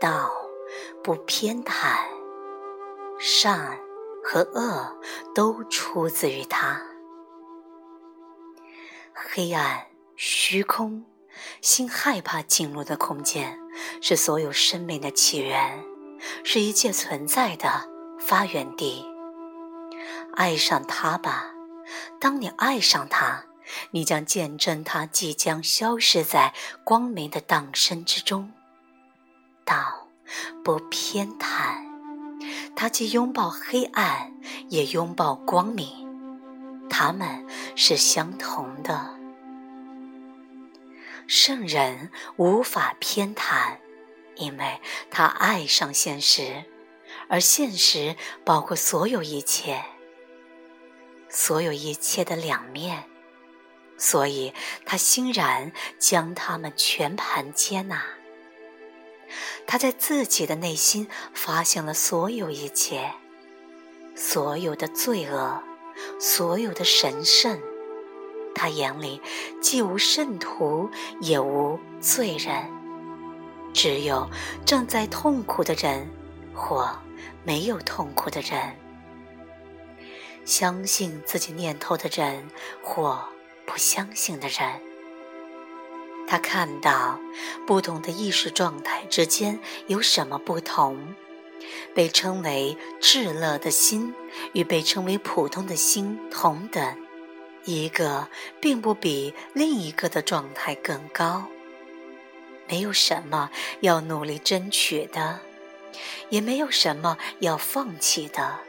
道不偏袒，善和恶都出自于他。黑暗、虚空、心害怕进入的空间，是所有生命的起源，是一切存在的发源地。爱上他吧，当你爱上他，你将见证他即将消失在光明的荡生之中。道不偏袒，他既拥抱黑暗，也拥抱光明。他们是相同的。圣人无法偏袒，因为他爱上现实，而现实包括所有一切，所有一切的两面，所以他欣然将他们全盘接纳。他在自己的内心发现了所有一切，所有的罪恶。所有的神圣，他眼里既无圣徒，也无罪人，只有正在痛苦的人或没有痛苦的人，相信自己念头的人或不相信的人。他看到不同的意识状态之间有什么不同。被称为至乐的心与被称为普通的心同等，一个并不比另一个的状态更高。没有什么要努力争取的，也没有什么要放弃的，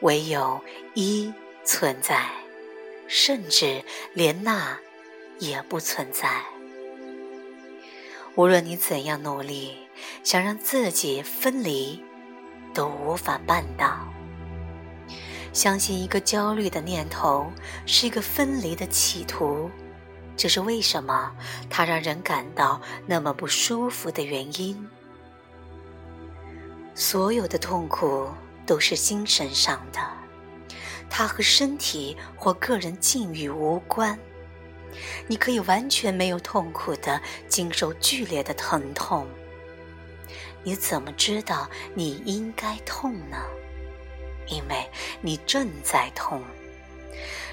唯有一存在，甚至连那也不存在。无论你怎样努力。想让自己分离，都无法办到。相信一个焦虑的念头是一个分离的企图，这是为什么它让人感到那么不舒服的原因。所有的痛苦都是精神上的，它和身体或个人境遇无关。你可以完全没有痛苦的经受剧烈的疼痛。你怎么知道你应该痛呢？因为你正在痛。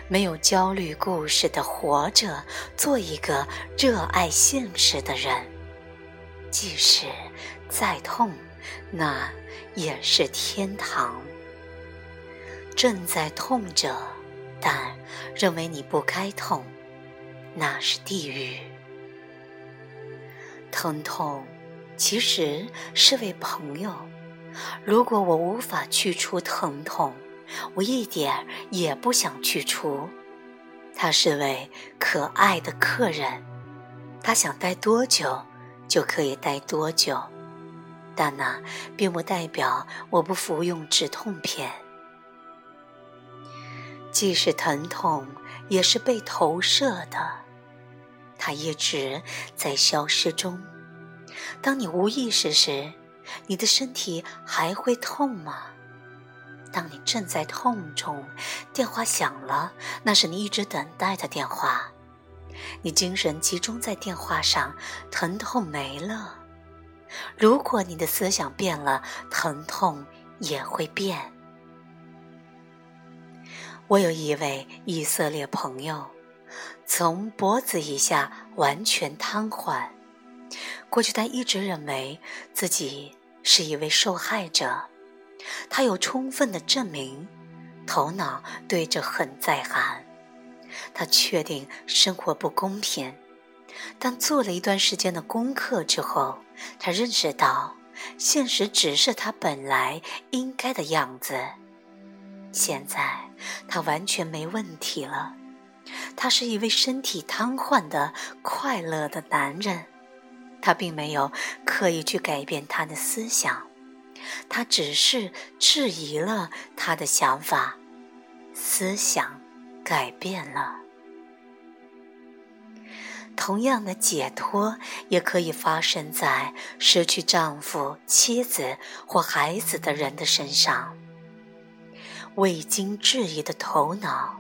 没有焦虑故事的活着，做一个热爱现实的人。即使再痛，那也是天堂。正在痛着，但认为你不该痛，那是地狱。疼痛。其实是位朋友。如果我无法去除疼痛，我一点也不想去除。他是位可爱的客人，他想待多久就可以待多久，但那并不代表我不服用止痛片。即使疼痛也是被投射的，它一直在消失中。当你无意识时，你的身体还会痛吗？当你正在痛中，电话响了，那是你一直等待的电话。你精神集中在电话上，疼痛没了。如果你的思想变了，疼痛也会变。我有一位以色列朋友，从脖子以下完全瘫痪。过去，他一直认为自己是一位受害者。他有充分的证明，头脑对这很在行。他确定生活不公平，但做了一段时间的功课之后，他认识到现实只是他本来应该的样子。现在，他完全没问题了。他是一位身体瘫痪的快乐的男人。他并没有刻意去改变他的思想，他只是质疑了他的想法，思想改变了。同样的解脱也可以发生在失去丈夫、妻子或孩子的人的身上。未经质疑的头脑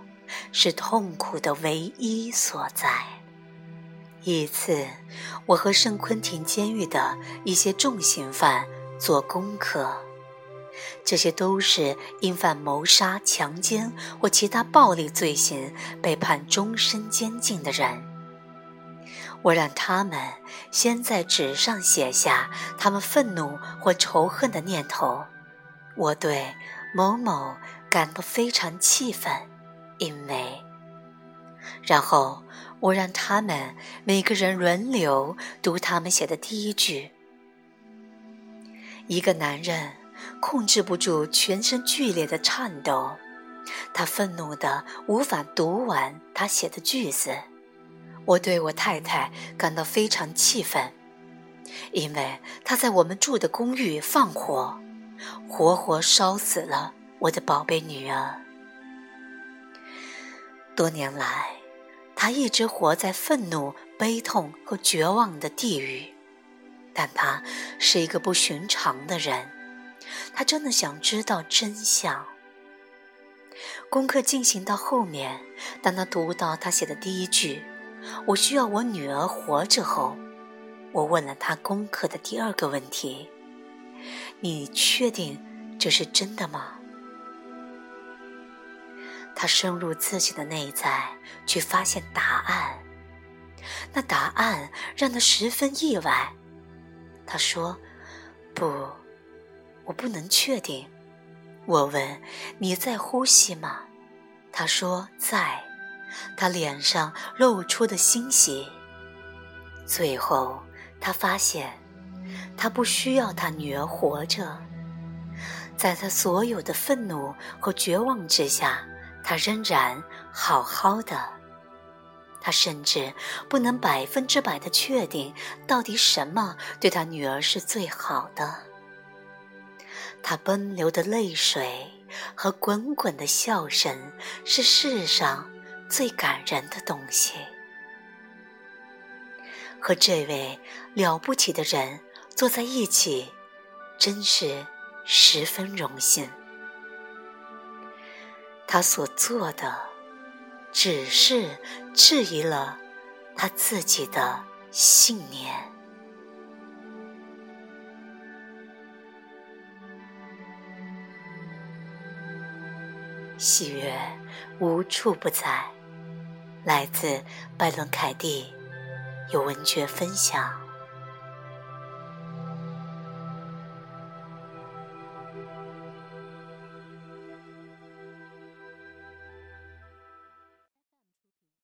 是痛苦的唯一所在。一次，我和圣昆廷监狱的一些重刑犯做功课，这些都是因犯谋杀、强奸或其他暴力罪行被判终身监禁的人。我让他们先在纸上写下他们愤怒或仇恨的念头。我对某某感到非常气愤，因为……然后我让他们每个人轮流读他们写的第一句。一个男人控制不住全身剧烈的颤抖，他愤怒的无法读完他写的句子。我对我太太感到非常气愤，因为她在我们住的公寓放火，活活烧死了我的宝贝女儿。多年来，她一直活在愤怒、悲痛和绝望的地狱，但她是一个不寻常的人，她真的想知道真相。功课进行到后面，当他读到他写的第一句。我需要我女儿活着后，我问了她功课的第二个问题：“你确定这是真的吗？”他深入自己的内在去发现答案，那答案让他十分意外。他说：“不，我不能确定。”我问：“你在呼吸吗？”他说：“在。”他脸上露出的欣喜。最后，他发现，他不需要他女儿活着。在他所有的愤怒和绝望之下，他仍然好好的。他甚至不能百分之百的确定，到底什么对他女儿是最好的。他奔流的泪水和滚滚的笑声，是世上。最感人的东西，和这位了不起的人坐在一起，真是十分荣幸。他所做的，只是质疑了他自己的信念。喜悦无处不在。来自拜伦·凯蒂，有文学分享。